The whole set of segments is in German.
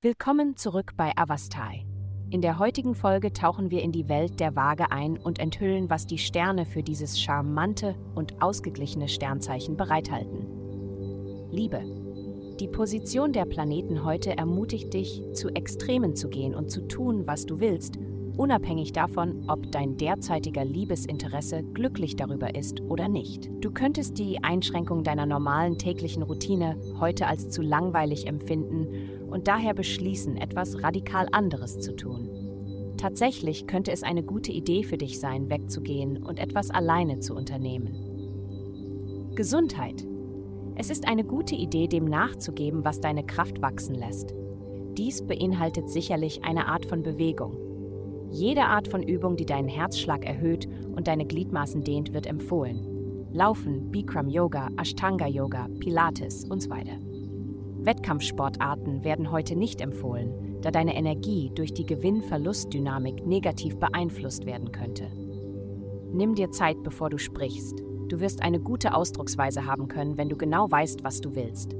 Willkommen zurück bei Avastai. In der heutigen Folge tauchen wir in die Welt der Waage ein und enthüllen, was die Sterne für dieses charmante und ausgeglichene Sternzeichen bereithalten. Liebe. Die Position der Planeten heute ermutigt dich, zu Extremen zu gehen und zu tun, was du willst, unabhängig davon, ob dein derzeitiger Liebesinteresse glücklich darüber ist oder nicht. Du könntest die Einschränkung deiner normalen täglichen Routine heute als zu langweilig empfinden und daher beschließen, etwas radikal anderes zu tun. Tatsächlich könnte es eine gute Idee für dich sein, wegzugehen und etwas alleine zu unternehmen. Gesundheit. Es ist eine gute Idee, dem nachzugeben, was deine Kraft wachsen lässt. Dies beinhaltet sicherlich eine Art von Bewegung. Jede Art von Übung, die deinen Herzschlag erhöht und deine Gliedmaßen dehnt, wird empfohlen. Laufen, Bikram Yoga, Ashtanga Yoga, Pilates und so weiter. Wettkampfsportarten werden heute nicht empfohlen, da deine Energie durch die Gewinn-Verlust-Dynamik negativ beeinflusst werden könnte. Nimm dir Zeit, bevor du sprichst. Du wirst eine gute Ausdrucksweise haben können, wenn du genau weißt, was du willst.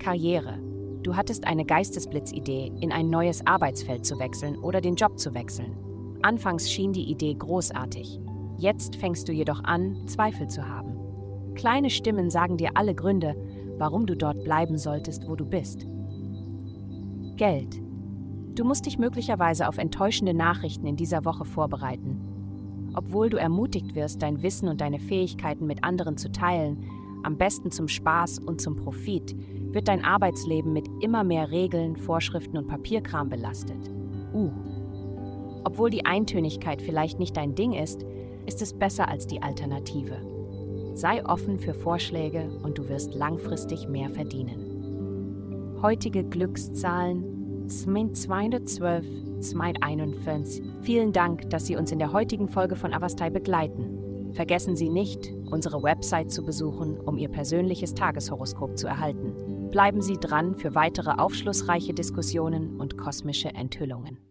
Karriere. Du hattest eine Geistesblitzidee, in ein neues Arbeitsfeld zu wechseln oder den Job zu wechseln. Anfangs schien die Idee großartig. Jetzt fängst du jedoch an, Zweifel zu haben. Kleine Stimmen sagen dir alle Gründe, warum du dort bleiben solltest, wo du bist. Geld. Du musst dich möglicherweise auf enttäuschende Nachrichten in dieser Woche vorbereiten. Obwohl du ermutigt wirst, dein Wissen und deine Fähigkeiten mit anderen zu teilen, am besten zum Spaß und zum Profit, wird dein Arbeitsleben mit immer mehr Regeln, Vorschriften und Papierkram belastet. Uh. Obwohl die Eintönigkeit vielleicht nicht dein Ding ist, ist es besser als die Alternative. Sei offen für Vorschläge und du wirst langfristig mehr verdienen. Heutige Glückszahlen 212, 241. Vielen Dank, dass Sie uns in der heutigen Folge von Avastai begleiten. Vergessen Sie nicht, unsere Website zu besuchen, um Ihr persönliches Tageshoroskop zu erhalten. Bleiben Sie dran für weitere aufschlussreiche Diskussionen und kosmische Enthüllungen.